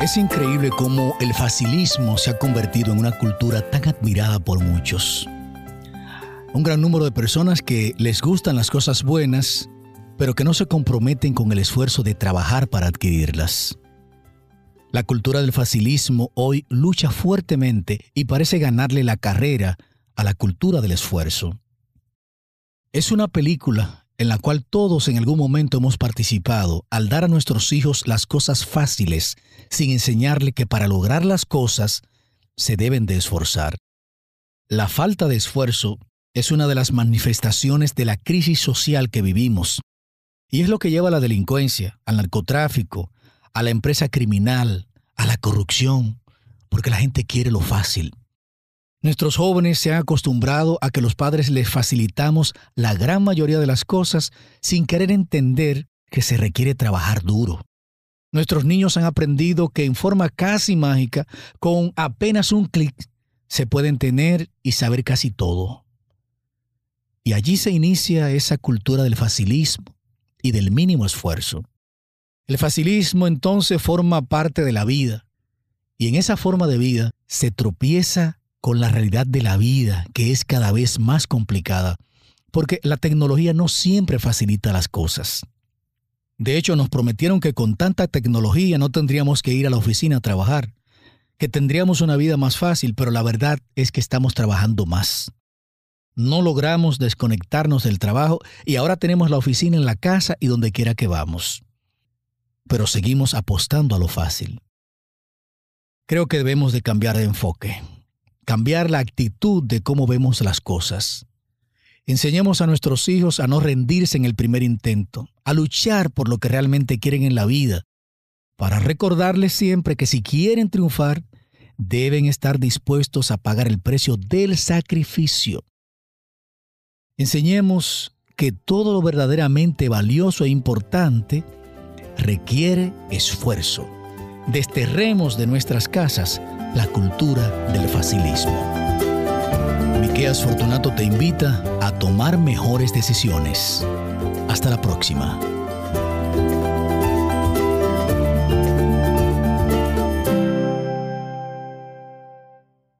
Es increíble cómo el facilismo se ha convertido en una cultura tan admirada por muchos. Un gran número de personas que les gustan las cosas buenas, pero que no se comprometen con el esfuerzo de trabajar para adquirirlas. La cultura del facilismo hoy lucha fuertemente y parece ganarle la carrera a la cultura del esfuerzo. Es una película en la cual todos en algún momento hemos participado al dar a nuestros hijos las cosas fáciles sin enseñarle que para lograr las cosas se deben de esforzar. La falta de esfuerzo es una de las manifestaciones de la crisis social que vivimos y es lo que lleva a la delincuencia, al narcotráfico, a la empresa criminal, a la corrupción, porque la gente quiere lo fácil. Nuestros jóvenes se han acostumbrado a que los padres les facilitamos la gran mayoría de las cosas sin querer entender que se requiere trabajar duro. Nuestros niños han aprendido que en forma casi mágica, con apenas un clic, se pueden tener y saber casi todo. Y allí se inicia esa cultura del facilismo y del mínimo esfuerzo. El facilismo entonces forma parte de la vida, y en esa forma de vida se tropieza con la realidad de la vida, que es cada vez más complicada, porque la tecnología no siempre facilita las cosas. De hecho, nos prometieron que con tanta tecnología no tendríamos que ir a la oficina a trabajar, que tendríamos una vida más fácil, pero la verdad es que estamos trabajando más. No logramos desconectarnos del trabajo y ahora tenemos la oficina en la casa y donde quiera que vamos. Pero seguimos apostando a lo fácil. Creo que debemos de cambiar de enfoque cambiar la actitud de cómo vemos las cosas. Enseñemos a nuestros hijos a no rendirse en el primer intento, a luchar por lo que realmente quieren en la vida, para recordarles siempre que si quieren triunfar, deben estar dispuestos a pagar el precio del sacrificio. Enseñemos que todo lo verdaderamente valioso e importante requiere esfuerzo. Desterremos de nuestras casas la cultura del facilismo. Miqueas Fortunato te invita a tomar mejores decisiones. Hasta la próxima.